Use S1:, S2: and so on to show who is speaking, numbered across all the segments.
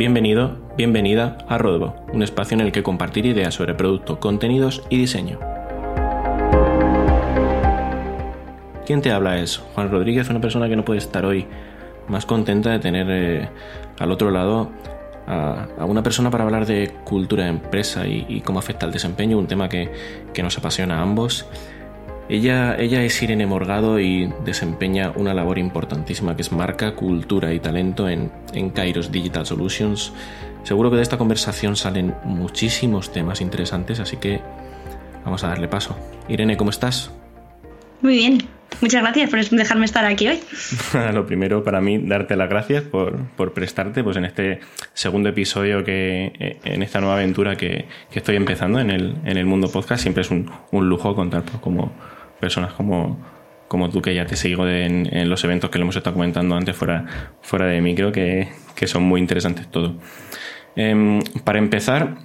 S1: Bienvenido, bienvenida a Rodbo, un espacio en el que compartir ideas sobre producto, contenidos y diseño. ¿Quién te habla es Juan Rodríguez, una persona que no puede estar hoy más contenta de tener eh, al otro lado a, una persona para hablar de cultura de empresa y, cómo afecta al desempeño, un tema que, nos apasiona a ambos. Ella, ella, es Irene Morgado y desempeña una labor importantísima que es marca, cultura y talento en, en Kairos Digital Solutions. Seguro que de esta conversación salen muchísimos temas interesantes, así que vamos a darle paso. Irene, ¿cómo estás?
S2: Muy bien, Muchas gracias por dejarme estar aquí hoy.
S1: Lo primero para mí, darte las gracias por, prestarte pues, en este segundo episodio, que eh, en esta nueva aventura que, estoy empezando en el, en el mundo podcast. Siempre es un, lujo contar pues, como personas como, como tú, que ya te sigo en, los eventos que le hemos estado comentando antes fuera, fuera de mí. Creo que, son muy interesantes todo. Em, para empezar,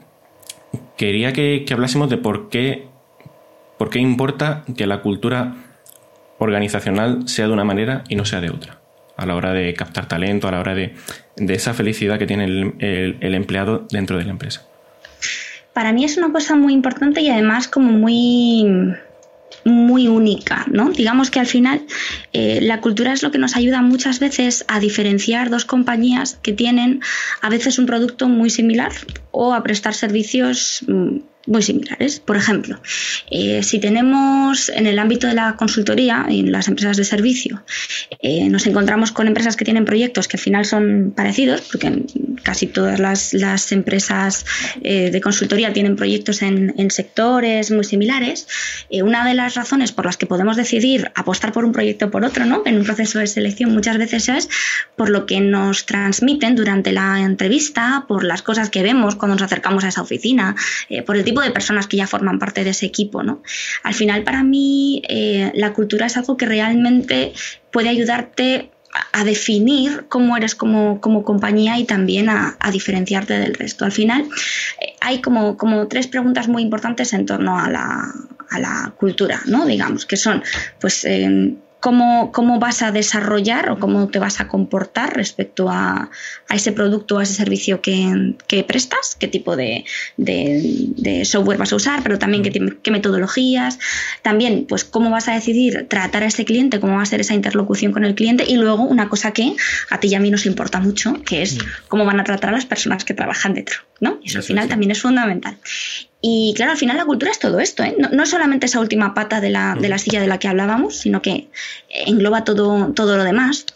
S1: quería que, que hablásemos de por qué, por qué importa que la cultura organizacional sea de una manera y no sea de otra. A la hora de captar talento, a la hora de, esa felicidad que tiene el, empleado dentro de la empresa.
S2: Para mí es una cosa muy importante y además como muy muy única, ¿no? Digamos que al final eh, la cultura es lo que nos ayuda muchas veces a diferenciar dos compañías que tienen a veces un producto muy similar o a prestar servicios mm, muy similares. Por ejemplo, eh, si tenemos en el ámbito de la consultoría, en las empresas de servicio, eh, nos encontramos con empresas que tienen proyectos que al final son parecidos, porque casi todas las, empresas eh, de consultoría tienen proyectos en, sectores muy similares, una de las razones por las que podemos decidir apostar por un proyecto o por otro, ¿no? en un proceso de selección muchas veces es por lo que nos transmiten durante la entrevista, por las cosas que vemos cuando nos acercamos a esa oficina, por el tipo de personas que ya forman parte de ese equipo. ¿no? Al final, para mí, eh, la cultura es algo que realmente puede ayudarte a definir cómo eres como, compañía y también a, diferenciarte del resto. Al final eh, hay como, como, tres preguntas muy importantes en torno a la, a la cultura, ¿no? Digamos, que son pues eh, cómo, vas a desarrollar o cómo te vas a comportar respecto a, ese producto o a ese servicio que, prestas, qué tipo de, software vas a usar, pero también qué, metodologías, también pues cómo vas a decidir tratar a ese cliente, cómo va a ser esa interlocución con el cliente y luego una cosa que a ti y a mí nos importa mucho, que es cómo van a tratar a las personas que trabajan dentro, ¿no? Y eso al final también es fundamental. Y claro, al final la cultura es todo esto, ¿eh? no, solamente esa última pata de la, de la, silla de la que hablábamos, sino que engloba todo, todo lo demás.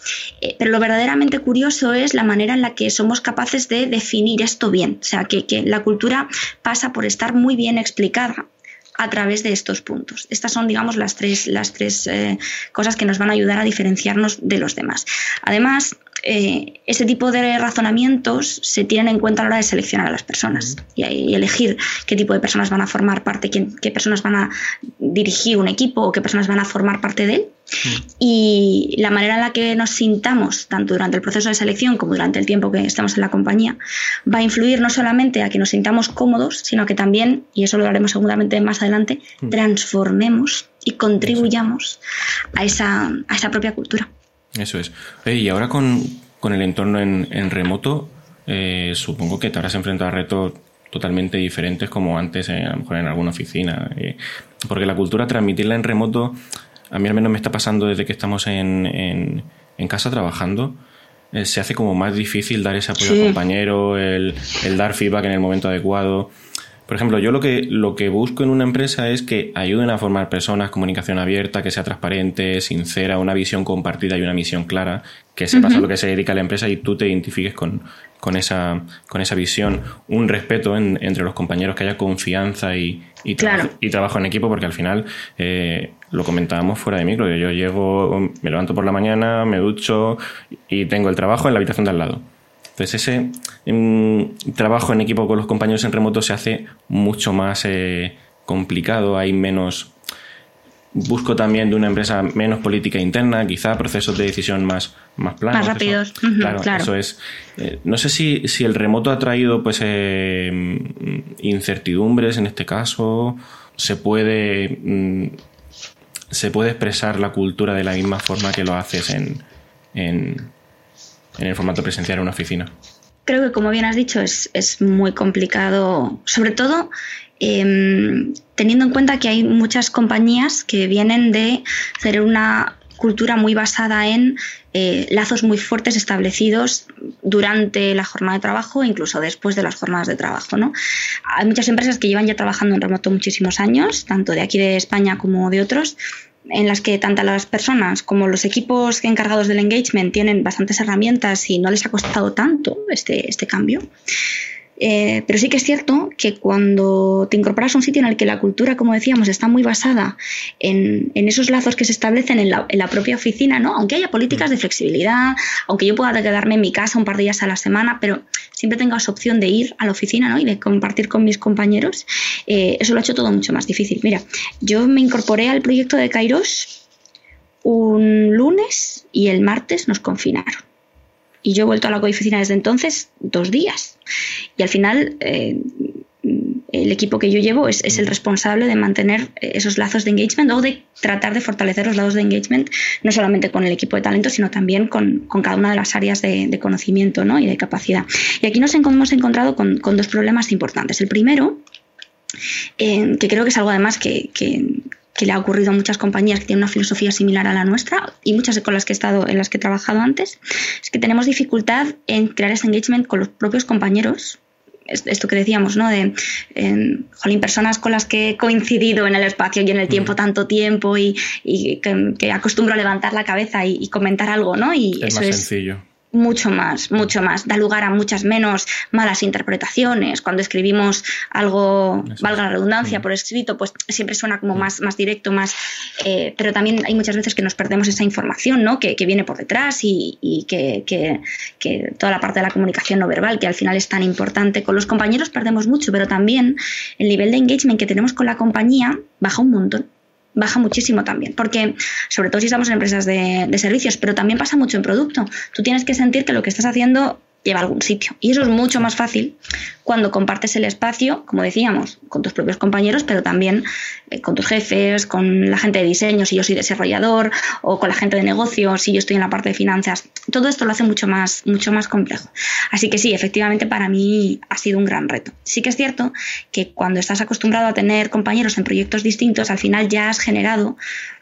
S2: Eh, pero lo verdaderamente curioso es la manera en la que somos capaces de definir esto bien. O sea, que, que la cultura pasa por estar muy bien explicada a través de estos puntos. Estas son, digamos, las tres, las tres eh, cosas que nos van a ayudar a diferenciarnos de los demás. Además, eh, ese tipo de razonamientos se tienen en cuenta a la hora de seleccionar a las personas y, elegir qué tipo de personas van a formar parte, qué, personas van a dirigir un equipo o qué personas van a formar parte de él. Y la manera en la que nos sintamos, tanto durante el proceso de selección como durante el tiempo que estamos en la compañía, va a influir no solamente a que nos sintamos cómodos, sino que también, y eso lo haremos seguramente más adelante, transformemos y contribuyamos a esa, a esa propia cultura.
S1: Eso es. y ahora con, el entorno en, remoto, eh, supongo que te habrás enfrentado a retos totalmente diferentes como antes, a lo mejor en alguna oficina. Eh, porque la cultura, transmitirla en remoto, a mí al menos me está pasando desde que estamos en, casa trabajando. Eh, se hace como más difícil dar ese apoyo al compañero, el, el dar feedback en el momento adecuado. Por ejemplo, yo lo que, lo que busco en una empresa es que ayuden a formar personas, comunicación abierta, que sea transparente, sincera, una visión compartida y una misión clara, que sepas a lo que se dedica la empresa y tú te identifiques con, con, esa, con esa visión, un respeto entre los compañeros, que haya confianza y, y, trabajo en equipo, porque al final eh, lo comentábamos fuera de micro. Yo llego, me levanto por la mañana, me ducho y tengo el trabajo en la habitación de al lado. Entonces ese em, trabajo en equipo con los compañeros en remoto se hace mucho más eh, complicado, hay menos... Busco también de una empresa menos política interna, quizá procesos de decisión más, más planos.
S2: Más rápidos.
S1: claro, eso es. Eh, no sé si, si, el remoto ha traído pues eh, incertidumbres en este caso. Se puede, mm, se puede expresar la cultura de la misma forma que lo haces en, en en el formato presencial en una oficina.
S2: creo que, como bien has dicho, es, muy complicado, sobre todo em, teniendo en cuenta que hay muchas compañías que vienen de hacer una cultura muy basada en eh, lazos muy fuertes establecidos durante la jornada de trabajo e incluso después de las jornadas de trabajo. ¿no? Hay muchas empresas que llevan ya trabajando en remoto muchísimos años, tanto de aquí de España como de otros, en las que tanto las personas como los equipos encargados del engagement tienen bastantes herramientas y no les ha costado tanto este, este cambio. Eh, pero sí que es cierto que cuando te incorporas a un sitio en el que la cultura, como decíamos, está muy basada en, esos lazos que se establecen en la, propia oficina, ¿no? Aunque haya políticas de flexibilidad, aunque yo pueda quedarme en mi casa un par de días a la semana, pero siempre tengas opción de ir a la oficina, ¿no? Y de compartir con mis compañeros, eh, eso lo ha hecho todo mucho más difícil. Mira, yo me incorporé al proyecto de Kairos un lunes y el martes nos confinaron. Y yo he vuelto a la oficina desde entonces dos días. Y al final, eh, el equipo que yo llevo es, el responsable de mantener esos lazos de engagement o de tratar de fortalecer los lazos de engagement, no solamente con el equipo de talento, sino también con, cada una de las áreas de, conocimiento y de capacidad. Y aquí nos hemos encontrado con, dos problemas importantes. El primero, eh, que creo que es algo además que, que le ha ocurrido a muchas compañías que tienen una filosofía similar a la nuestra y muchas con las que he estado, en las que he trabajado antes, es que tenemos dificultad en crear ese engagement con los propios compañeros. Esto que decíamos, ¿no? De, jolín, personas con las que he coincidido en el espacio y en el tiempo tanto tiempo y, que, acostumbro a levantar la cabeza y, comentar algo, ¿no? Y
S1: es más sencillo
S2: mucho más, mucho más. Da lugar a muchas menos malas interpretaciones. Cuando escribimos algo, valga la redundancia, por escrito, pues siempre suena como más, más directo, más. Eh, pero también hay muchas veces que nos perdemos esa información, ¿no? Que, viene por detrás y, que, que, toda la parte de la comunicación no verbal, que al final es tan importante. Con los compañeros perdemos mucho, pero también el nivel de engagement que tenemos con la compañía baja un montón baja muchísimo también, porque sobre todo si estamos en empresas de, de, servicios, pero también pasa mucho en producto. Tú tienes que sentir que lo que estás haciendo lleva algún sitio. Y eso es mucho más fácil cuando compartes el espacio, como decíamos, con tus propios compañeros, pero también eh, con tus jefes, con la gente de diseño, si yo soy desarrollador, o con la gente de negocios, si yo estoy en la parte de finanzas. Todo esto lo hace mucho más, mucho más complejo. Así que sí, efectivamente para mí ha sido un gran reto. Sí que es cierto que cuando estás acostumbrado a tener compañeros en proyectos distintos, al final ya has generado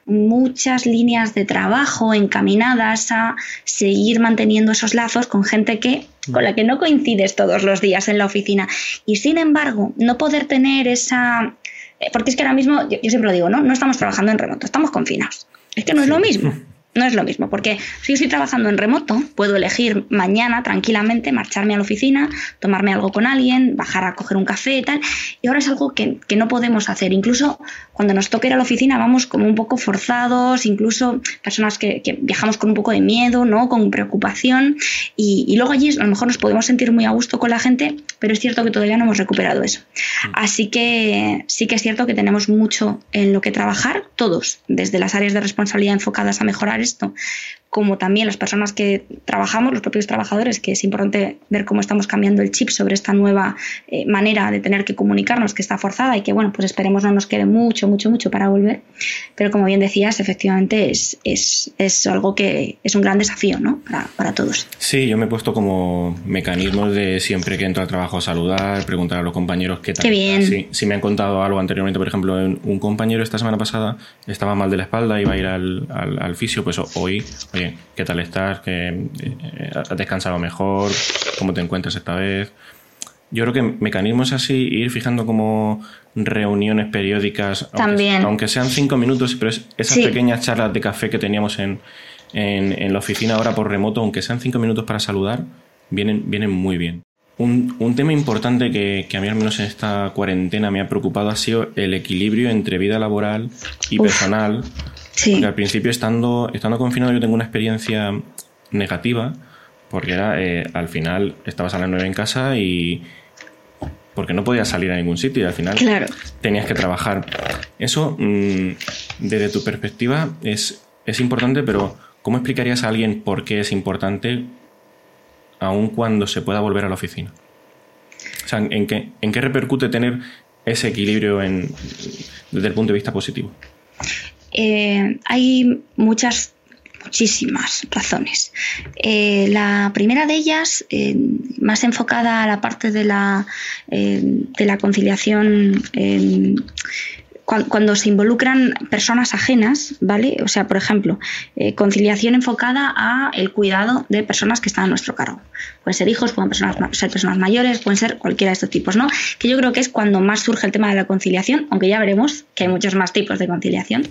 S2: muchas líneas de trabajo encaminadas a seguir manteniendo esos lazos con gente que con la que no coincides todos los días en la oficina. Y sin embargo no poder tener esa eh, porque es que ahora mismo yo, siempre lo digo no no estamos trabajando en remoto estamos confinados. Es que no es lo mismo no es lo mismo, porque si yo estoy trabajando en remoto, puedo elegir mañana tranquilamente marcharme a la oficina, tomarme algo con alguien, bajar a coger un café y tal, y ahora es algo que, no podemos hacer. Incluso cuando nos toca ir a la oficina vamos como un poco forzados, incluso personas que, viajamos con un poco de miedo, ¿no? con preocupación, y, luego allí a lo mejor nos podemos sentir muy a gusto con la gente, pero es cierto que todavía no hemos recuperado eso. Así que sí que es cierto que tenemos mucho en lo que trabajar, todos, desde las áreas de responsabilidad enfocadas a mejorar esto, como también las personas que trabajamos, los propios trabajadores, que es importante ver cómo estamos cambiando el chip sobre esta nueva eh, manera de tener que comunicarnos, que está forzada y que, bueno, pues esperemos no nos quede mucho, mucho, mucho para volver. Pero como bien decías, efectivamente es, es, es algo que es un gran desafío, ¿no? Para, para, todos.
S1: Sí, yo me he puesto como mecanismos de siempre que entro al trabajo saludar, preguntar a los compañeros qué tal.
S2: Qué bien.
S1: si me han contado algo anteriormente, por ejemplo, un compañero esta semana pasada estaba mal de la espalda, iba a ir al, al, al fisio, pues hoy, oye, ¿qué tal estás? ¿Que, eh, ¿Has descansado mejor? ¿Cómo te encuentras esta vez? Yo creo que mecanismos así, ir fijando como reuniones periódicas, Aunque, sean cinco minutos, pero esas pequeñas charlas de café que teníamos en, en, la oficina ahora por remoto, aunque sean cinco minutos para saludar, vienen, vienen muy bien. Un, un tema importante que, que, a mí al menos en esta cuarentena me ha preocupado ha sido el equilibrio entre vida laboral y personal porque al principio, estando, estando confinado, yo tengo una experiencia negativa, porque era, eh, al final, estabas a las nueve en casa y. porque no podías salir a ningún sitio y al final tenías que trabajar. Eso, mm, desde tu perspectiva, es, es importante, pero ¿cómo explicarías a alguien por qué es importante aun cuando se pueda volver a la oficina? O sea, ¿en qué, en qué repercute tener ese equilibrio en, desde el punto de vista positivo?
S2: Eh, hay muchas muchísimas razones. Eh, la primera de ellas, eh, más enfocada a la parte de la, de la conciliación cuando, se involucran personas ajenas, ¿vale? O sea, por ejemplo, conciliación enfocada a el cuidado de personas que están a nuestro cargo. Pueden ser hijos, pueden personas, ser personas mayores, pueden ser cualquiera de estos tipos, ¿no? Que yo creo que es cuando más surge el tema de la conciliación, aunque ya veremos que hay muchos más tipos de conciliación.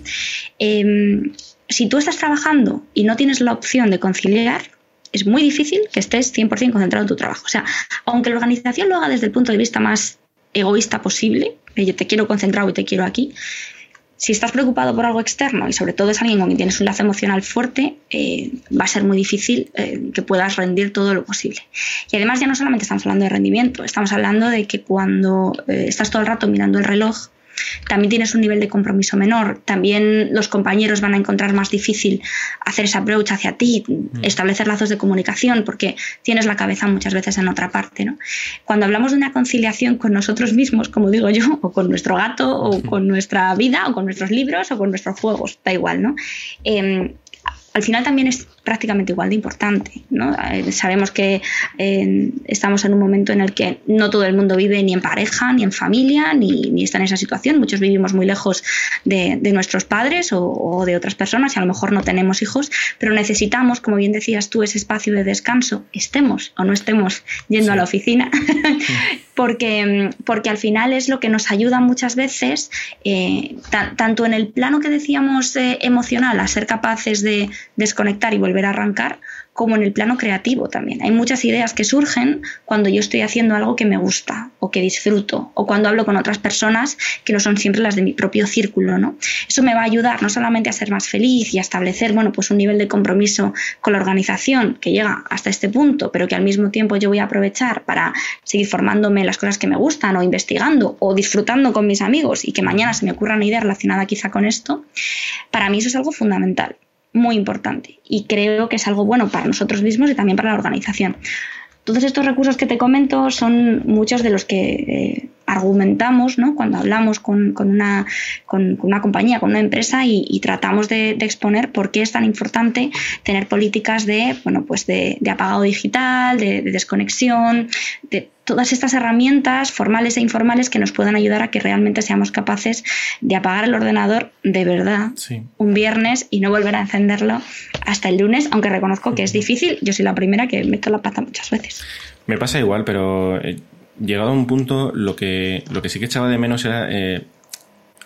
S2: Em, si tú estás trabajando y no tienes la opción de conciliar, es muy difícil que estés 100% concentrado en tu trabajo. O sea, aunque la organización lo haga desde el punto de vista más egoísta posible, yo te quiero concentrado y te quiero aquí, si estás preocupado por algo externo y sobre todo es alguien con quien tienes un lazo emocional fuerte, eh, va a ser muy difícil eh, que puedas rendir todo lo posible. Y además ya no solamente estamos hablando de rendimiento, estamos hablando de que cuando eh, estás todo el rato mirando el reloj, también tienes un nivel de compromiso menor, también los compañeros van a encontrar más difícil hacer ese approach hacia ti, mm. establecer lazos de comunicación, porque tienes la cabeza muchas veces en otra parte. ¿no? Cuando hablamos de una conciliación con nosotros mismos, como digo yo, o con nuestro gato, o con nuestra vida, o con nuestros libros, o con nuestros juegos, da igual, ¿no? Em, al final también es prácticamente igual de importante. ¿no? Eh, sabemos que eh, estamos en un momento en el que no todo el mundo vive ni en pareja, ni en familia, ni, está en esa situación. Muchos vivimos muy lejos de, nuestros padres o, de otras personas y a lo mejor no tenemos hijos, pero necesitamos, como bien decías tú, ese espacio de descanso, estemos o no estemos yendo a la oficina, porque, porque al final es lo que nos ayuda muchas veces, eh, tanto en el plano que decíamos emocional, a ser capaces de desconectar y volver a arrancar, como en el plano creativo también. Hay muchas ideas que surgen cuando yo estoy haciendo algo que me gusta o que disfruto o cuando hablo con otras personas que no son siempre las de mi propio círculo, ¿no? Eso me va a ayudar no solamente a ser más feliz y a establecer, bueno, pues un nivel de compromiso con la organización que llega hasta este punto, pero que al mismo tiempo yo voy a aprovechar para seguir formándome las cosas que me gustan o investigando o disfrutando con mis amigos y que mañana se me ocurra una idea relacionada quizá con esto. Para mí eso es algo fundamental muy importante y creo que es algo bueno para nosotros mismos y también para la organización. Todos estos recursos que te comento son muchos de los que eh, argumentamos ¿no? cuando hablamos con, una, con, una compañía, con una empresa y, tratamos de, exponer por qué es tan importante tener políticas de, bueno, pues de, apagado digital, de, desconexión, de todas estas herramientas formales e informales que nos puedan ayudar a que realmente seamos capaces de apagar el ordenador de verdad un viernes y no volver a encenderlo hasta el lunes, aunque reconozco que es difícil. Yo soy la primera que meto la pata muchas veces.
S1: Me pasa igual, pero eh, llegado a un punto, lo que, lo que sí que echaba de menos era. Eh,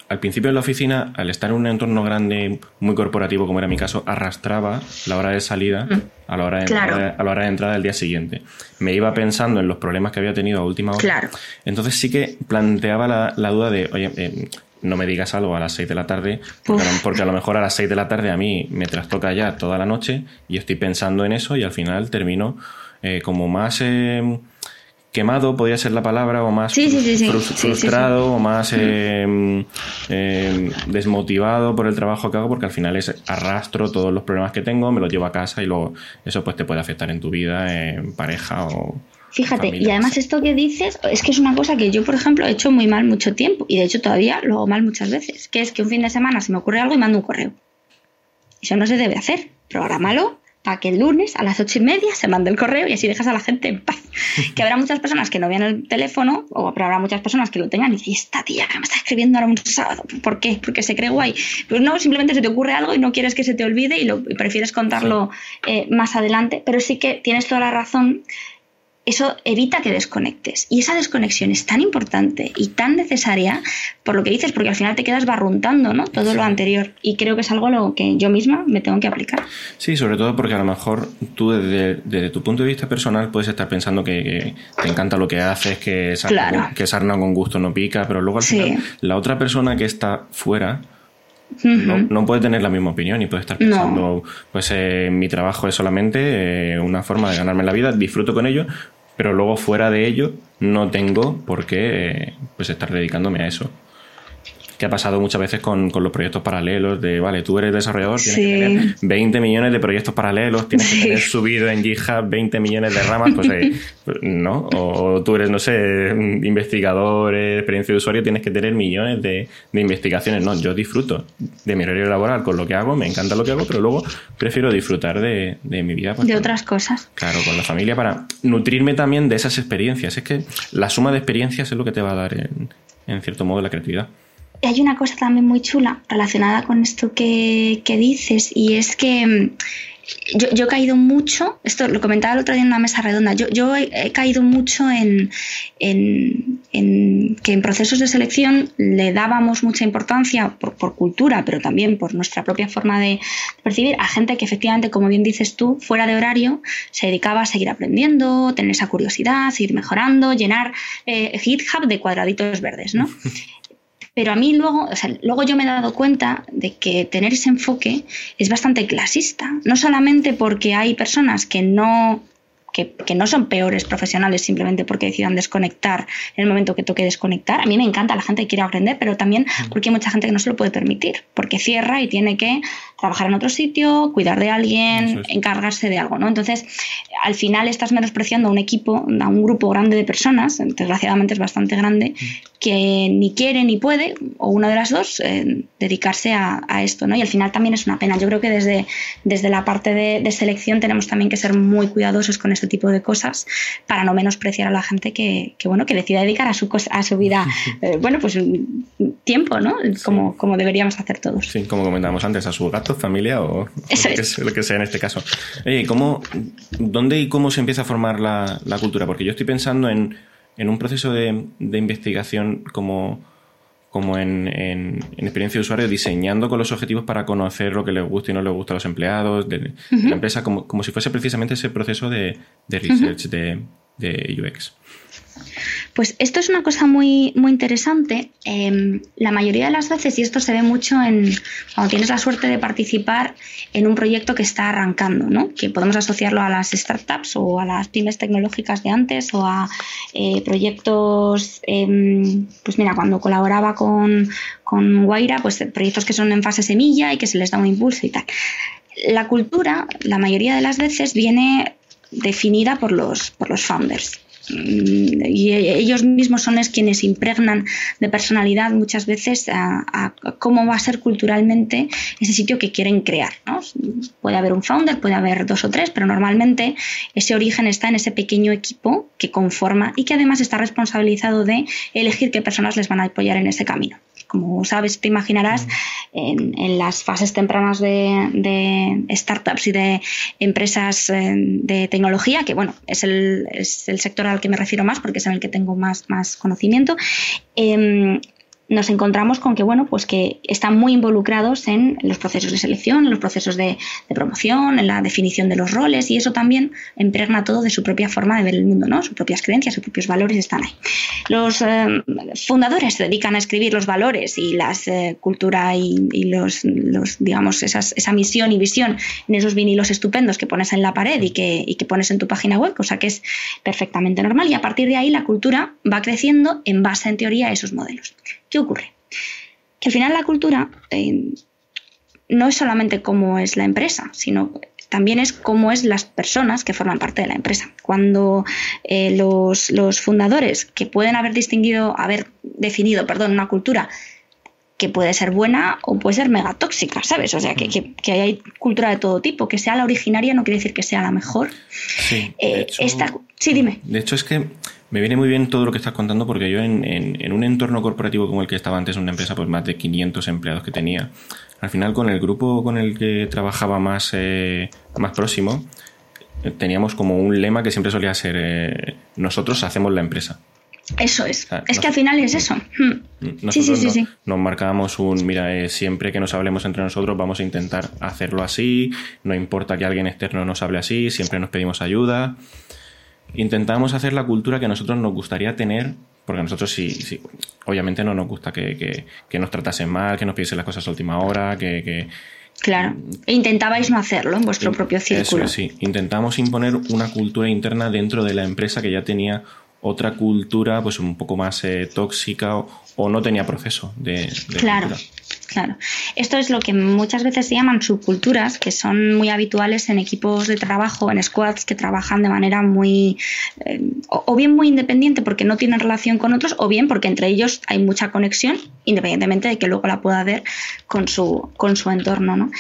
S1: al principio en la oficina, al estar en un entorno grande, muy corporativo, como era mi caso, arrastraba la hora de salida mm. a la hora de, entrada, a la hora de entrada del día siguiente. Me iba pensando en los problemas que había tenido a última hora. Entonces sí que planteaba la, duda de, oye, eh, no me digas algo a las 6 de la tarde, porque a, lo mejor a las 6 de la tarde a mí me trastoca ya toda la noche y estoy pensando en eso y al final termino eh, como más quemado podría ser la palabra, o más frustrado, o más em, em, desmotivado por el trabajo que hago, porque al final es arrastro todos los problemas que tengo, me los llevo a casa y luego eso pues te puede afectar en tu vida, en pareja o...
S2: Fíjate, y además esto que dices es que es una cosa que yo, por ejemplo, he hecho muy mal mucho tiempo y de hecho todavía lo hago mal muchas veces, que es que un fin de semana se me ocurre algo y mando un correo. Eso no se debe hacer. Prográmalo para que el lunes a las ocho y media se mande el correo y así dejas a la gente en paz. que habrá muchas personas que no vean el teléfono, o habrá muchas personas que lo tengan y dicen, esta tía que me está escribiendo ahora un sábado, ¿por qué? Porque se cree guay. Pues no, simplemente se te ocurre algo y no quieres que se te olvide y, lo, prefieres contarlo eh, más adelante, pero sí que tienes toda la razón eso evita que desconectes. Y esa desconexión es tan importante y tan necesaria por lo que dices, porque al final te quedas barruntando ¿no? todo lo anterior. Y creo que es algo lo que yo misma me tengo que aplicar.
S1: Sí, sobre todo porque a lo mejor tú desde, tu punto de vista personal puedes estar pensando que, te encanta lo que haces, que sarna, que sarna con gusto no pica, pero luego al final la otra persona que está fuera no, puede tener la misma opinión y puede estar pensando, pues eh, mi trabajo es solamente eh, una forma de ganarme la vida, disfruto con ello, pero luego fuera de ello no tengo por qué eh, pues estar dedicándome a eso. Que ha pasado muchas veces con, con, los proyectos paralelos de, vale, tú eres desarrollador, tienes que tener 20 millones de proyectos paralelos, tienes que tener subido en GitHub 20 millones de ramas, pues, eh, ¿no? O tú eres, no sé, investigador, experiencia de usuario, tienes que tener millones de, de investigaciones. No, yo disfruto de mi horario laboral con lo que hago, me encanta lo que hago, pero luego prefiero disfrutar de, de mi vida.
S2: Pues, de otras cosas.
S1: Claro, con la familia para nutrirme también de esas experiencias. Es que la suma de experiencias es lo que te va a dar en, en cierto modo la creatividad.
S2: Hay una cosa también muy chula relacionada con esto que, que dices y es que mm, yo, he caído mucho, esto lo comentaba el otro día en una mesa redonda, yo, he, caído mucho en, que en procesos de selección le dábamos mucha importancia por, cultura, pero también por nuestra propia forma de, percibir a gente que efectivamente, como bien dices tú, fuera de horario, se dedicaba a seguir aprendiendo, tener esa curiosidad, seguir mejorando, llenar eh, GitHub de cuadraditos verdes, ¿no? Pero a mí luego, o sea, luego yo me he dado cuenta de que tener ese enfoque es bastante clasista. No solamente porque hay personas que no que, no son peores profesionales simplemente porque decidan desconectar en el momento que toque desconectar. A mí me encanta la gente que quiere aprender, pero también porque hay mucha gente que no se lo puede permitir, porque cierra y tiene que trabajar en otro sitio, cuidar de alguien, encargarse de algo, ¿no? Entonces, al final estás menospreciando a un equipo, a un grupo grande de personas, desgraciadamente es bastante grande, que ni quiere ni puede, o una de las dos, eh, dedicarse a, esto, ¿no? Y al final también es una pena. Yo creo que desde, desde la parte de, de selección tenemos también que ser muy cuidadosos con este tipo de cosas para no menospreciar a la gente que, bueno, que decida dedicar a su, a su vida, eh, bueno, pues tiempo, ¿no? Como, como deberíamos hacer todos.
S1: Sí, como comentábamos antes, a su gato, familia o, lo, que, sea en este caso. ¿cómo, ¿dónde y cómo se empieza a formar la, cultura? Porque yo estoy pensando en, en un proceso de, de investigación como como en, experiencia de usuario, diseñando con los objetivos para conocer lo que les gusta y no les gusta a los empleados de, la empresa, como, como, si fuese precisamente ese proceso de, research de, de UX.
S2: Pues esto es una cosa muy, muy interesante. Em, la mayoría de las veces, y esto se ve mucho en cuando tienes la suerte de participar en un proyecto que está arrancando, ¿no? que podemos asociarlo a las startups o a las pymes tecnológicas de antes o a eh, proyectos, em, pues mira, cuando colaboraba con, con Guaira, pues proyectos que son en fase semilla y que se les da un impulso y tal. La cultura, la mayoría de las veces, viene definida por los, por los founders. Y ellos mismos son los quienes impregnan de personalidad muchas veces a, cómo va a ser culturalmente ese sitio que quieren crear. Puede haber un founder, puede haber dos o tres, pero normalmente ese origen está en ese pequeño equipo que conforma y que además está responsabilizado de elegir qué personas les van a apoyar en ese camino como sabes, te imaginarás, en, las fases tempranas de, startups y de empresas eh, de tecnología, que bueno, es el, es el, sector al que me refiero más porque es en el que tengo más, más conocimiento, em, nos encontramos con que, bueno, pues que están muy involucrados en los procesos de selección, en los procesos de, promoción, en la definición de los roles y eso también impregna todo de su propia forma de ver el mundo, ¿no? Sus propias creencias, sus propios valores están ahí. Los eh, fundadores se dedican a escribir los valores y la eh, cultura y, los, digamos, esa misión y visión en esos vinilos estupendos que pones en la pared y que, y que pones en tu página web, cosa que es perfectamente normal y a partir de ahí la cultura va creciendo en base, en teoría, a esos modelos. ¿Qué ocurre? Que al final la cultura eh, no es solamente cómo es la empresa, sino también es cómo es las personas que forman parte de la empresa. Cuando eh, los, fundadores que pueden haber distinguido, haber definido, perdón, una cultura que puede ser buena o puede ser mega tóxica, ¿sabes? O sea, que, hay cultura de todo tipo. Que sea la originaria no quiere decir que sea la mejor.
S1: Sí, eh,
S2: sí dime.
S1: De hecho, es que me viene muy bien todo lo que estás contando porque yo en, un entorno corporativo como el que estaba antes, una empresa pues más de 500 empleados que tenía, al final con el grupo con el que trabajaba más, eh, más próximo, eh, teníamos como un lema que siempre solía ser eh, nosotros hacemos la empresa.
S2: Eso es. es que al final es eso.
S1: Hmm. sí, sí, sí, nos, marcábamos un, mira, siempre que nos hablemos entre nosotros vamos a intentar hacerlo así, no importa que alguien externo nos hable así, siempre nos pedimos ayuda intentamos hacer la cultura que a nosotros nos gustaría tener, porque a nosotros sí, sí obviamente no nos gusta que, nos tratasen mal, que nos pidiesen las cosas a última hora, que...
S2: claro, e intentabais no hacerlo en vuestro propio círculo.
S1: Eso sí, intentamos imponer una cultura interna dentro de la empresa que ya tenía otra cultura pues un poco más eh, tóxica o, no tenía proceso de,
S2: claro. Claro. Esto es lo que muchas veces se llaman subculturas, que son muy habituales en equipos de trabajo, en squads que trabajan de manera muy, eh, o bien muy independiente porque no tienen relación con otros, o bien porque entre ellos hay mucha conexión, independientemente de que luego la pueda ver con su, con su entorno. ¿no?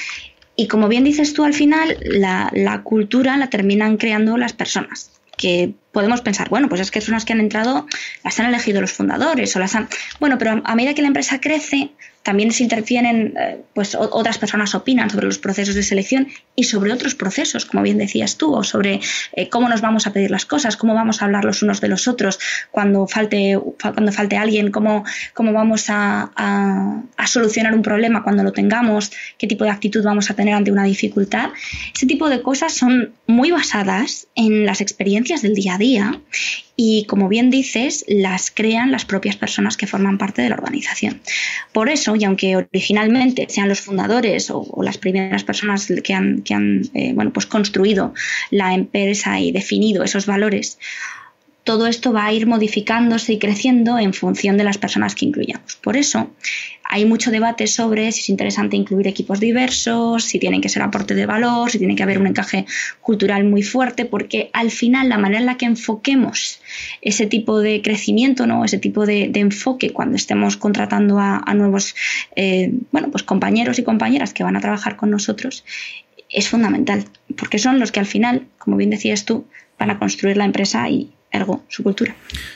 S2: Y como bien dices tú, al final la, la cultura la terminan creando las personas que podemos pensar, bueno, pues es que son las que han entrado, las han elegido los fundadores o las han... Bueno, pero a medida que la empresa crece, también se interfieren, eh, pues otras personas opinan sobre los procesos de selección y sobre otros procesos, como bien decías tú, o sobre eh, cómo nos vamos a pedir las cosas, cómo vamos a hablar los unos de los otros cuando falte, cuando falte alguien, cómo, cómo vamos a, a, solucionar un problema cuando lo tengamos, qué tipo de actitud vamos a tener ante una dificultad. Ese tipo de cosas son muy basadas en las experiencias del día a día y, como bien dices, las crean las propias personas que forman parte de la organización. Por eso, y aunque originalmente sean los fundadores o, las primeras personas que han, que han eh, bueno, pues construido la empresa y definido esos valores, todo esto va a ir modificándose y creciendo en función de las personas que incluyamos. Por eso hay mucho debate sobre si es interesante incluir equipos diversos, si tienen que ser aporte de valor, si tiene que haber un encaje cultural muy fuerte, porque al final la manera en la que enfoquemos ese tipo de crecimiento, ¿no? ese tipo de, enfoque cuando estemos contratando a, nuevos eh, bueno, pues compañeros y compañeras que van a trabajar con nosotros, es fundamental, porque son los que al final, como bien decías tú, van a construir la empresa y, ergo su cultura.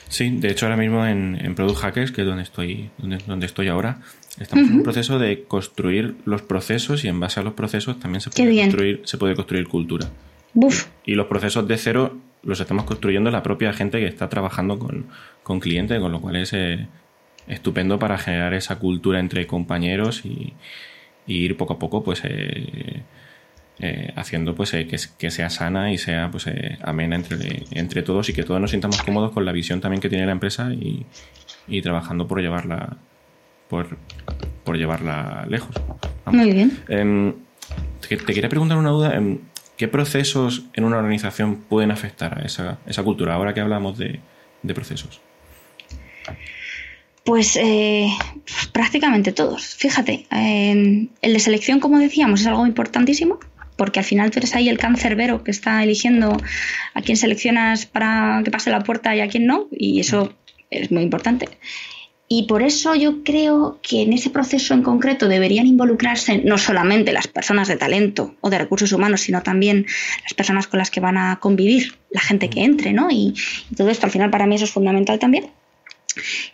S1: Sí, de hecho ahora mismo en, Product Hackers, que es donde estoy, donde, estoy ahora, estamos en un proceso de construir los procesos y en base a los procesos también se puede, construir, se puede construir cultura. Y los procesos de cero los estamos construyendo la propia gente que está trabajando con, clientes, con lo cual es eh, estupendo para generar esa cultura entre compañeros y, ir poco a poco pues eh, eh, haciendo pues eh, que, sea sana y sea pues eh, amena entre, entre todos y que todos nos sintamos cómodos con la visión también que tiene la empresa y, trabajando por llevarla por, por llevarla lejos.
S2: Muy bien.
S1: Em, te, quería preguntar una duda. Em, ¿Qué procesos en una organización pueden afectar a esa, esa cultura ahora que hablamos de, de procesos?
S2: Pues prácticamente todos. Fíjate, em, el de selección, como decíamos, es algo importantísimo porque al final tú eres ahí el cancerbero que está eligiendo a quién seleccionas para que pase la puerta y a quién no, y eso es muy importante. Y por eso yo creo que en ese proceso en concreto deberían involucrarse no solamente las personas de talento o de recursos humanos, sino también las personas con las que van a convivir, la gente que entre, ¿no? Y, todo esto al final para mí eso es fundamental también.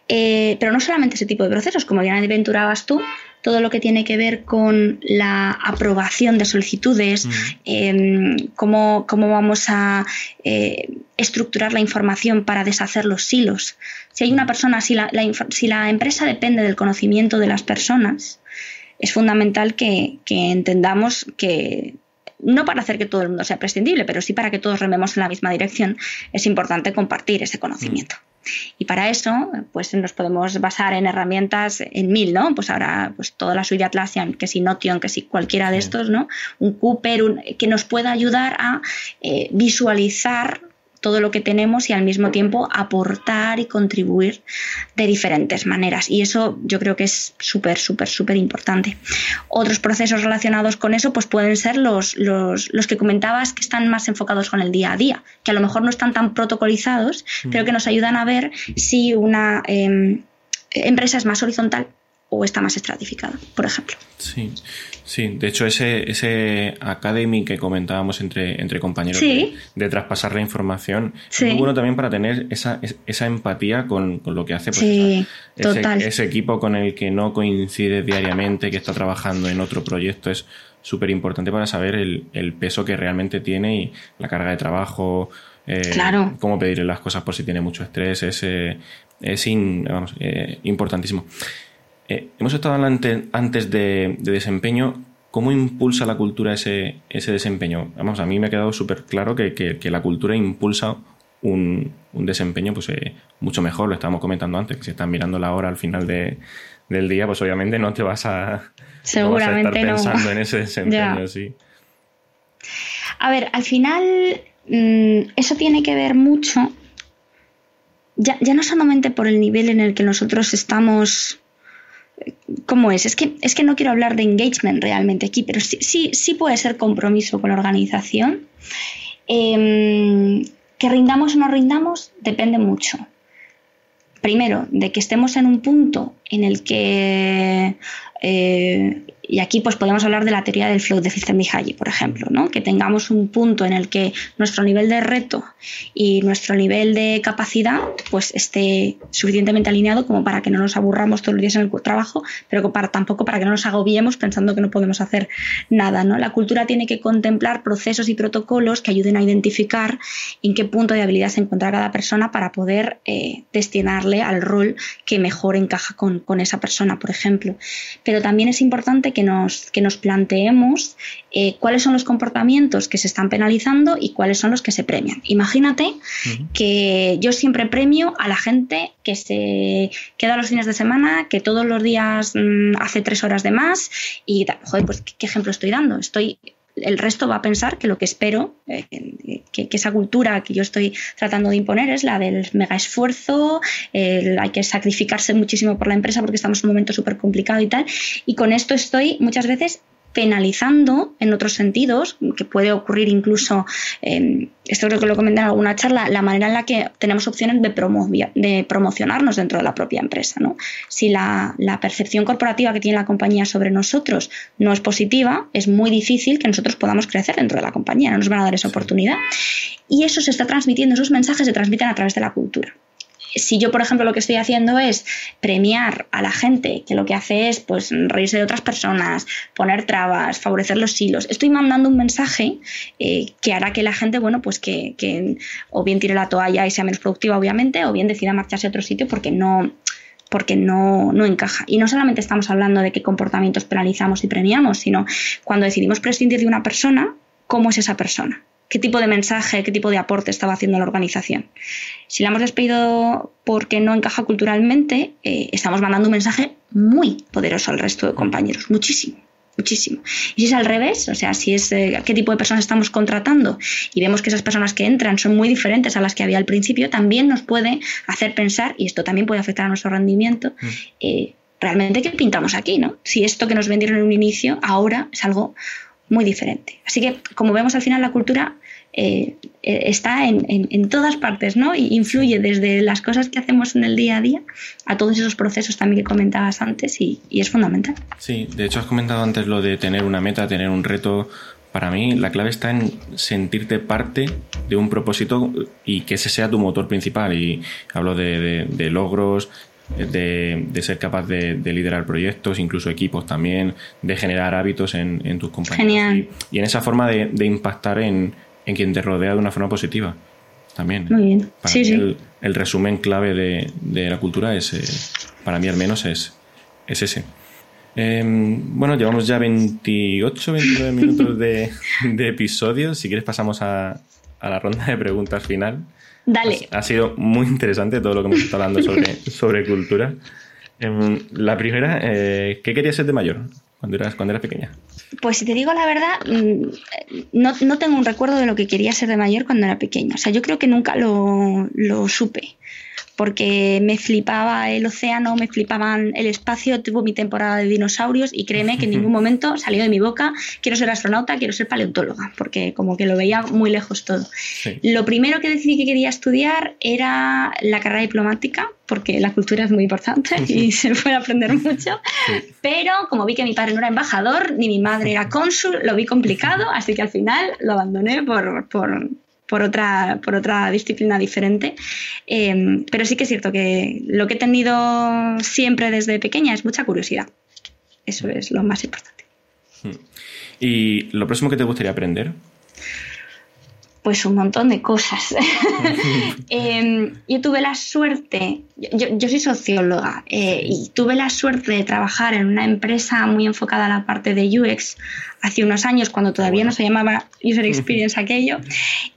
S2: Eh, pero no solamente ese tipo de procesos, como bien aventurabas tú, todo lo que tiene que ver con la aprobación de solicitudes, em, cómo, vamos a eh, estructurar la información para deshacer los silos. Si hay una persona, si la, si la empresa depende del conocimiento de las personas, es fundamental que, que entendamos que no para hacer que todo el mundo sea prescindible, pero sí para que todos rememos en la misma dirección, es importante compartir ese conocimiento. Y para eso, pues nos podemos basar en herramientas en mil, ¿no? Pues ahora, pues toda la suite Atlassian, que si Notion, que si cualquiera de estos, ¿no? Un Cooper, que nos pueda ayudar a eh, visualizar todo lo que tenemos y al mismo tiempo aportar y contribuir de diferentes maneras. Y eso yo creo que es súper, súper, súper importante. Otros procesos relacionados con eso pues pueden ser los, los, que comentabas que están más enfocados con el día a día, que a lo mejor no están tan protocolizados, pero que nos ayudan a ver si una em, empresa es más horizontal o está más estratificada, por ejemplo.
S1: Sí, sí. De hecho, ese, ese academy que comentábamos entre, entre compañeros de, traspasar la información es muy bueno también para tener esa, esa empatía con, lo que hace
S2: pues,
S1: ese, equipo con el que no coincide diariamente, que está trabajando en otro proyecto. Es súper importante para saber el, peso que realmente tiene y la carga de trabajo. Eh, cómo pedirle las cosas por si tiene mucho estrés. Es, eh, es eh, importantísimo. Eh, hemos estado hablando antes de, desempeño. ¿Cómo impulsa la cultura ese, ese desempeño? Vamos, a mí me ha quedado súper claro que, la cultura impulsa un, desempeño pues, eh, mucho mejor. Lo estábamos comentando antes, que si estás mirando la hora al final del día, pues obviamente no te vas a,
S2: Seguramente
S1: estar pensando en ese desempeño. Sí.
S2: A ver, al final mm, eso tiene que ver mucho ya, ya no solamente por el nivel en el que nosotros estamos ¿Cómo es? Es que, es que no quiero hablar de engagement realmente aquí, pero sí, sí, puede ser compromiso con la organización. Em, que rindamos o no rindamos depende mucho. Primero, de que estemos en un punto en el que eh, y aquí pues podemos hablar de la teoría del flow de Csikszentmihalyi, por ejemplo, ¿no? que tengamos un punto en el que nuestro nivel de reto y nuestro nivel de capacidad pues esté suficientemente alineado como para que no nos aburramos todos los días en el trabajo, pero tampoco para que no nos agobiemos pensando que no podemos hacer nada. ¿no? La cultura tiene que contemplar procesos y protocolos que ayuden a identificar en qué punto de habilidad se encuentra cada persona para poder eh, destinarle al rol que mejor encaja con, con esa persona, por ejemplo. Pero también es importante que que nos, que nos planteemos eh, cuáles son los comportamientos que se están penalizando y cuáles son los que se premian. Imagínate que yo siempre premio a la gente que se queda los fines de semana, que todos los días mm, hace tres horas de más y, joder, pues ¿qué, ejemplo estoy dando? Estoy el resto va a pensar que lo que espero, eh, que, esa cultura que yo estoy tratando de imponer es la del mega esfuerzo, hay que sacrificarse muchísimo por la empresa porque estamos en un momento súper complicado y tal. Y con esto estoy muchas veces penalizando en otros sentidos, que puede ocurrir incluso, em, esto creo que lo comenté en alguna charla, la manera en la que tenemos opciones de, de promocionarnos dentro de la propia empresa. ¿no? Si la, la, percepción corporativa que tiene la compañía sobre nosotros no es positiva, es muy difícil que nosotros podamos crecer dentro de la compañía, no nos van a dar esa oportunidad. Y eso se está transmitiendo, esos mensajes se transmiten a través de la cultura si yo, por ejemplo, lo que estoy haciendo es premiar a la gente que lo que hace es pues reírse de otras personas, poner trabas, favorecer los hilos, estoy mandando un mensaje eh, que hará que la gente, bueno, pues que, que, o bien tire la toalla y sea menos productiva, obviamente, o bien decida marcharse a otro sitio porque no porque no, no encaja. Y no solamente estamos hablando de qué comportamientos penalizamos y premiamos, sino cuando decidimos prescindir de una persona, ¿cómo es esa persona? Qué tipo de mensaje, qué tipo de aporte estaba haciendo la organización. Si la hemos despedido porque no encaja culturalmente, eh, estamos mandando un mensaje muy poderoso al resto de compañeros, muchísimo. Muchísimo. Y si es al revés, o sea, si es eh, qué tipo de personas estamos contratando y vemos que esas personas que entran son muy diferentes a las que había al principio, también nos puede hacer pensar, y esto también puede afectar a nuestro rendimiento, mm. eh, realmente qué pintamos aquí, ¿no? Si esto que nos vendieron en un inicio ahora es algo muy diferente. Así que, como vemos al final, la cultura eh, eh, está en, todas partes, ¿no? Y influye desde las cosas que hacemos en el día a día a todos esos procesos también que comentabas antes y, es fundamental.
S1: Sí, de hecho has comentado antes lo de tener una meta, tener un reto. Para mí la clave está en sentirte parte de un propósito y que ese sea tu motor principal. Y hablo de, logros, de, ser capaz de, liderar proyectos, incluso equipos también, de generar hábitos en, tus compañeros. y, en esa forma de, impactar en, en quien te rodea de una forma positiva. También.
S2: Muy bien.
S1: Para mí El, resumen clave de, la cultura es, eh, para mí al menos, es, es ese. Em, bueno, llevamos ya 28, 29 minutos de, de episodio. Si quieres pasamos a, a, la ronda de preguntas final.
S2: Dale.
S1: Ha, sido muy interesante todo lo que hemos estado hablando sobre, sobre cultura. Em, la primera, eh, ¿qué querías ser de mayor cuando eras, cuando eras pequeña?
S2: Pues si te digo la verdad, mm, no, no, tengo un recuerdo de lo que quería ser de mayor cuando era pequeña. O sea, yo creo que nunca lo, lo supe porque me flipaba el océano, me flipaban el espacio, tuvo mi temporada de dinosaurios y créeme que en ningún momento salió de mi boca quiero ser astronauta, quiero ser paleontóloga, porque como que lo veía muy lejos todo. Lo primero que decidí que quería estudiar era la carrera diplomática, porque la cultura es muy importante y se puede aprender mucho, pero como vi que mi padre no era embajador ni mi madre era cónsul, lo vi complicado, así que al final lo abandoné por, por por otra, por otra disciplina diferente. Em, pero sí que es cierto que lo que he tenido siempre desde pequeña es mucha curiosidad. Eso es lo más importante.
S1: Hmm. ¿Y lo próximo que te gustaría aprender?
S2: Pues un montón de cosas. Em, yo tuve la suerte yo, soy socióloga eh, y tuve la suerte de trabajar en una empresa muy enfocada a la parte de UX hace unos años, cuando todavía no se llamaba User Experience aquello,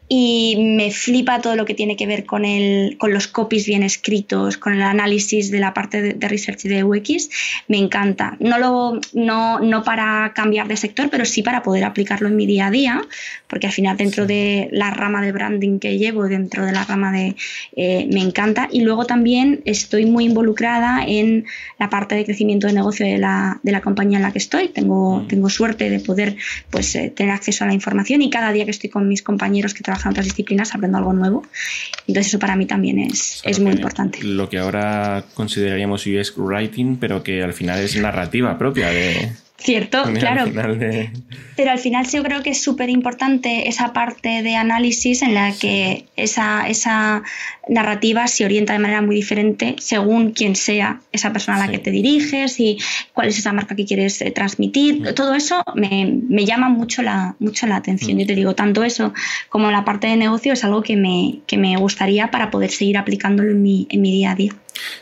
S2: y me flipa todo lo que tiene que ver con, el, con los copies bien escritos, con el análisis de la parte de, research de UX, me encanta. No, lo, no, no para cambiar de sector, pero sí para poder aplicarlo en mi día a día, porque al final dentro de la rama de branding que llevo, dentro de la rama de... Eh, me encanta. Y luego también estoy muy involucrada en la parte de crecimiento de negocio de la, de la compañía en la que estoy. Tengo, mm. tengo suerte de poder pues, eh, tener acceso a la información y cada día que estoy con mis compañeros que trabajan en otras disciplinas, aprendo algo nuevo. Entonces eso para mí también es, es muy importante.
S1: Lo que ahora consideraríamos UX Writing, pero que al final es narrativa propia de...
S2: Cierto, claro. Pero al final sí yo creo que es súper importante esa parte de análisis en la que esa, esa narrativa se orienta de manera muy diferente según quién sea esa persona a la que te diriges y cuál es esa marca que quieres eh, transmitir. Mm. Todo eso me, me, llama mucho la, mucho la atención. Mm. Yo te digo, tanto eso como la parte de negocio es algo que me, que me gustaría para poder seguir aplicándolo en mi, en mi día a día.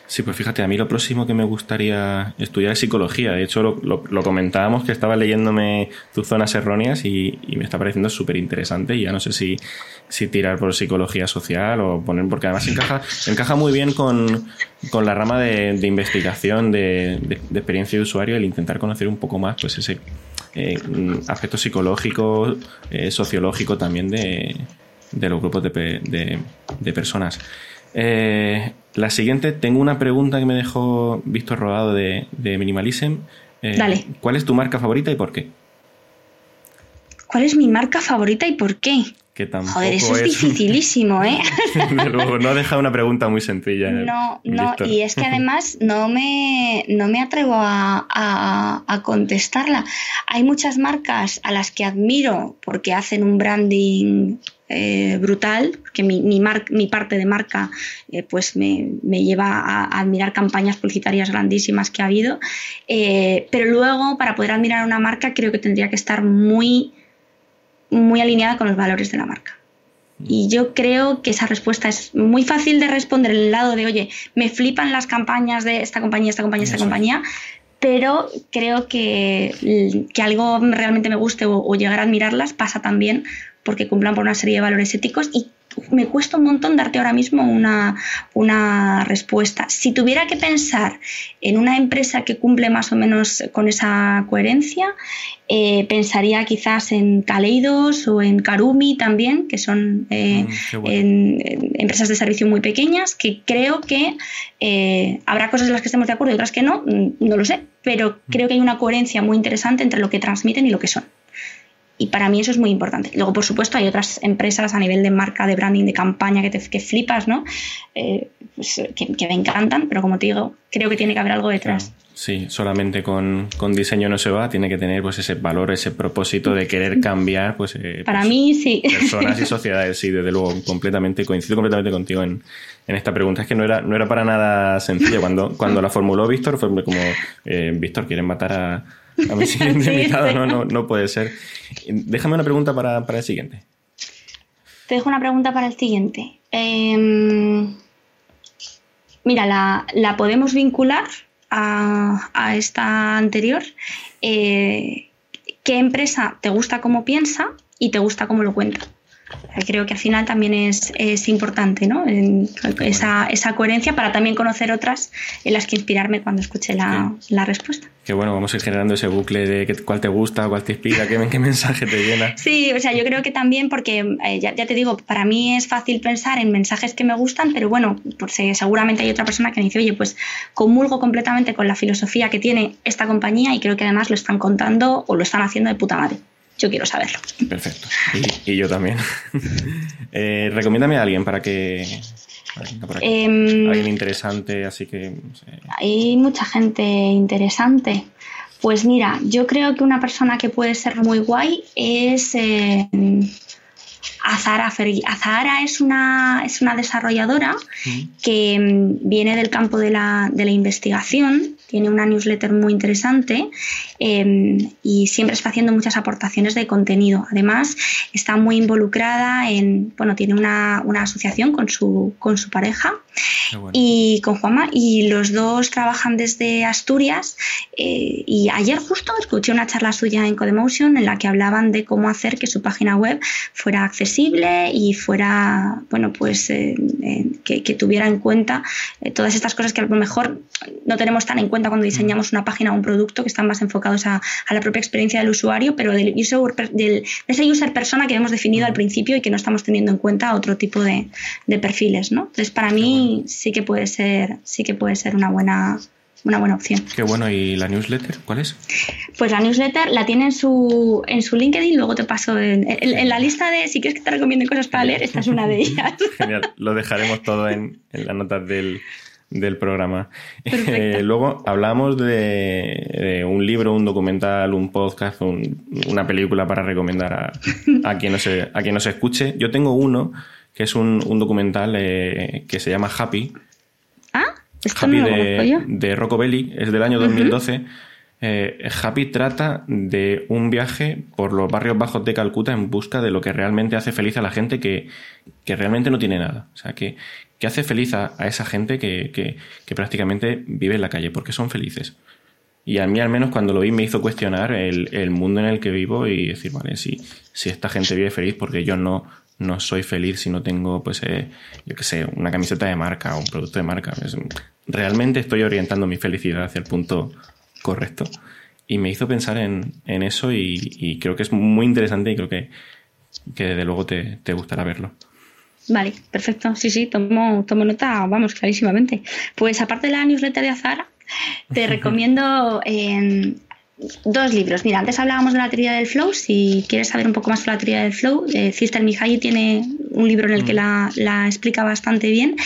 S1: Sí, pues fíjate, a mí lo próximo que me gustaría estudiar es psicología. De hecho, lo, comentábamos que estaba leyéndome tus zonas erróneas y, me está pareciendo súper interesante. Ya no sé si, si, tirar por psicología social o poner, porque además encaja, encaja muy bien con, la rama de, investigación, de, experiencia de usuario, el intentar conocer un poco más pues ese eh, aspecto psicológico, eh, sociológico también de, los grupos de, personas. Eh, la siguiente, tengo una pregunta que me dejó Víctor Rodado de, Minimalism.
S2: Eh, Dale.
S1: ¿Cuál es tu marca favorita y por qué?
S2: ¿Cuál es mi marca favorita y por qué?
S1: Que
S2: Joder, eso es, dificilísimo, ¿eh?
S1: luego, no ha dejado una pregunta muy sencilla.
S2: No, no, y es que además no me, no me atrevo a, a, contestarla. Hay muchas marcas a las que admiro porque hacen un branding eh, brutal, que mi, mi, parte de marca eh, pues me, lleva a, admirar campañas publicitarias grandísimas que ha habido, eh, pero luego para poder admirar una marca creo que tendría que estar muy, muy alineada con los valores de la marca. Y yo creo que esa respuesta es muy fácil de responder en el lado de, oye, me flipan las campañas de esta compañía, esta compañía, esta compañía, pero creo que, que, algo realmente me guste o, o, llegar a admirarlas pasa también porque cumplan por una serie de valores éticos y me cuesta un montón darte ahora mismo una, una, respuesta. Si tuviera que pensar en una empresa que cumple más o menos con esa coherencia, eh, pensaría quizás en Kaleidos o en Karumi también, que son eh, mm, empresas de servicio muy pequeñas, que creo que eh, habrá cosas en las que estemos de acuerdo y otras que no, mm, no lo sé, pero mm. creo que hay una coherencia muy interesante entre lo que transmiten y lo que son. Y para mí eso es muy importante. Luego, por supuesto, hay otras empresas a nivel de marca, de branding, de campaña que, te, que flipas, ¿no? Eh, pues, que, me encantan, pero como te digo, creo que tiene que haber algo detrás.
S1: Sí, solamente con, diseño no se va, tiene que tener pues ese valor, ese propósito de querer cambiar, pues, eh,
S2: para pues, mí sí.
S1: Personas y sociedades, sí, desde luego, completamente, coincido completamente contigo en, esta pregunta. Es que no era, no era para nada sencillo. Cuando, cuando la formuló Víctor, fue como, eh, Víctor, quieren matar a, a mi siguiente invitado, no, no, no puede ser. Déjame una pregunta para, el siguiente.
S2: Te dejo una pregunta para el siguiente. Em, mira, la, podemos vincular a, esta anterior. Eh, ¿Qué empresa te gusta cómo piensa y te gusta cómo lo cuenta? Creo que al final también es, importante ¿no? esa, esa, coherencia para también conocer otras en las que inspirarme cuando escuche la, respuesta.
S1: Qué bueno, vamos a ir generando ese bucle de cuál te gusta, cuál te inspira, qué, qué mensaje te llena.
S2: Sí, o sea, yo creo que también porque, eh, ya, te digo, para mí es fácil pensar en mensajes que me gustan, pero bueno, pues, eh, seguramente hay otra persona que me dice, oye, pues comulgo completamente con la filosofía que tiene esta compañía y creo que además lo están contando o lo están haciendo de puta madre yo quiero saberlo.
S1: Perfecto. Y, yo también. eh, recomiéndame a alguien para que. Em, alguien interesante, así que.
S2: Hay mucha gente interesante. Pues mira, yo creo que una persona que puede ser muy guay es. Eh, Azara Fergi. Azara es una, es una desarrolladora que mm, viene del campo de la, de la investigación, tiene una newsletter muy interesante em, y siempre está haciendo muchas aportaciones de contenido. Además, está muy involucrada en, bueno, tiene una, una asociación con su, con su pareja y con Juanma, y los dos trabajan desde Asturias. Eh, y ayer justo escuché una charla suya en Codemotion en la que hablaban de cómo hacer que su página web fuera accesible y fuera, bueno, pues eh, que, tuviera en cuenta todas estas cosas que a lo mejor no tenemos tan en cuenta cuando diseñamos una página o un producto, que están más enfocados a, la propia experiencia del usuario, pero del, user, del, de ese user persona que hemos definido al principio y que no estamos teniendo en cuenta otro tipo de, perfiles, ¿no? Entonces, para mí sí que puede ser, sí que puede ser una buena, una buena opción.
S1: Qué bueno, ¿y la newsletter cuál es?
S2: Pues la newsletter la tiene en su, en su LinkedIn, luego te paso en, la lista de, si quieres que te recomiende cosas para leer, esta es una de ellas.
S1: Genial, lo dejaremos todo en, en las notas del, del programa. Eh, luego hablamos de, un libro, un documental, un podcast, una película para recomendar a, quien nos, a quien nos escuche. Yo tengo uno que es un, documental eh, que se llama Happy.
S2: Ah,
S1: Happy de, de Rocco Belli, es del año 2012. Eh, Happy trata de un viaje por los barrios bajos de Calcuta en busca de lo que realmente hace feliz a la gente que, que realmente no tiene nada. O sea, que, que hace feliz a, esa gente que, que, prácticamente vive en la calle, porque son felices. Y a mí al menos cuando lo vi me hizo cuestionar el, mundo en el que vivo y decir, vale, si, si esta gente vive feliz, porque yo no, no soy feliz si no tengo, pues, eh, yo qué sé, una camiseta de marca o un producto de marca. realmente estoy orientando mi felicidad hacia el punto correcto. Y me hizo pensar en, eso y, creo que es muy interesante y creo que, que desde luego te, te gustará verlo.
S2: Vale, perfecto. Sí, sí, tomo, tomo nota, vamos, clarísimamente. Pues aparte de la newsletter de Azara, te recomiendo em, dos libros. Mira, antes hablábamos de la teoría del flow. Si quieres saber un poco más sobre la teoría del flow, eh, Sister Mihaly tiene un libro en el que mm. la, la, explica bastante bien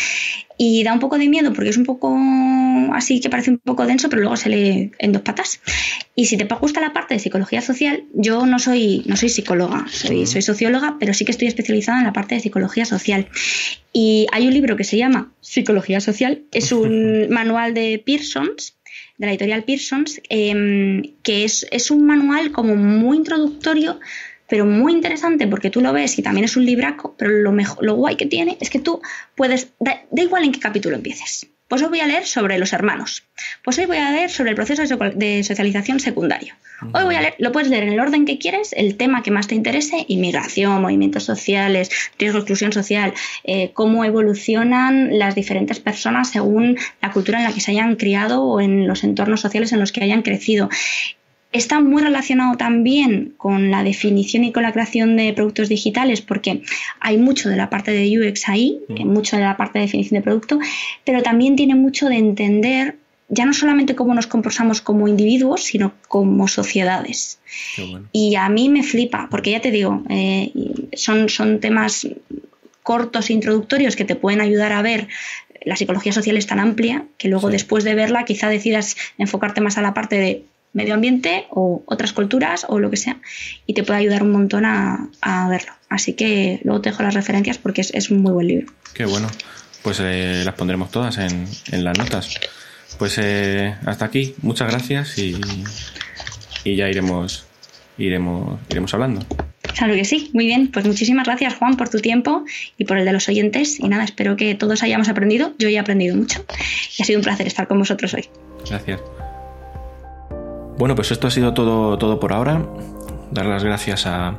S2: y da un poco de miedo porque es un poco así que parece un poco denso, pero luego se lee en dos patas. Y si te gusta la parte de psicología social, yo no soy, no soy psicóloga, soy, soy socióloga, pero sí que estoy especializada en la parte de psicología social. Y hay un libro que se llama Psicología Social, es un manual de Pearsons, de la editorial Pearsons, em, que es, es un manual como muy introductorio pero muy interesante porque tú lo ves y también es un libraco, pero lo, mejor, lo guay que tiene es que tú puedes, da, igual en qué capítulo empieces. Pues hoy voy a leer sobre los hermanos. Pues hoy voy a leer sobre el proceso de socialización secundario. Hoy voy a leer, lo puedes leer en el orden que quieres, el tema que más te interese, inmigración, movimientos sociales, riesgo de exclusión social, eh, cómo evolucionan las diferentes personas según la cultura en la que se hayan criado o en los entornos sociales en los que hayan crecido está muy relacionado también con la definición y con la creación de productos digitales, porque hay mucho de la parte de UX ahí, mm. mucho de la parte de definición de producto, pero también tiene mucho de entender ya no solamente cómo nos comportamos como individuos, sino como sociedades. Y a mí me flipa, porque ya te digo, eh, son, son temas cortos e introductorios que te pueden ayudar a ver la psicología social es tan amplia que luego después de verla quizá decidas enfocarte más a la parte de medio ambiente o otras culturas o lo que sea, y te puede ayudar un montón a, verlo. Así que luego te dejo las referencias porque es, un muy buen libro.
S1: Qué bueno. Pues eh, las pondremos todas en, las notas. Pues eh, hasta aquí, muchas gracias y, y ya iremos, iremos, iremos hablando.
S2: Claro que sí, muy bien. Pues muchísimas gracias Juan por tu tiempo y por el de los oyentes. Y nada, espero que todos hayamos aprendido. Yo he aprendido mucho y ha sido un placer estar con vosotros hoy.
S1: Gracias. Bueno, pues esto ha sido todo, todo por ahora. Dar las gracias a,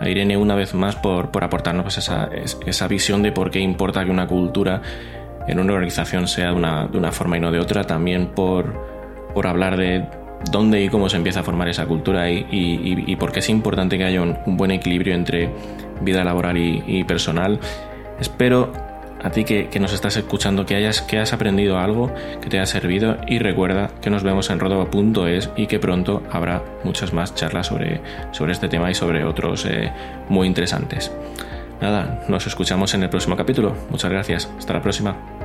S1: Irene una vez más por, aportarnos pues esa, esa, visión de por qué importa que una cultura en una organización sea de una, de una forma y no de otra. También por, por hablar de dónde y cómo se empieza a formar esa cultura y, y, por qué es importante que haya un, buen equilibrio entre vida laboral y, personal. Espero a ti que, nos estás escuchando, que hayas, que has aprendido algo, que te haya servido y recuerda que nos vemos en rodova.es y que pronto habrá muchas más charlas sobre, sobre este tema y sobre otros eh, muy interesantes. Nada, nos escuchamos en el próximo capítulo. Muchas gracias. Hasta la próxima.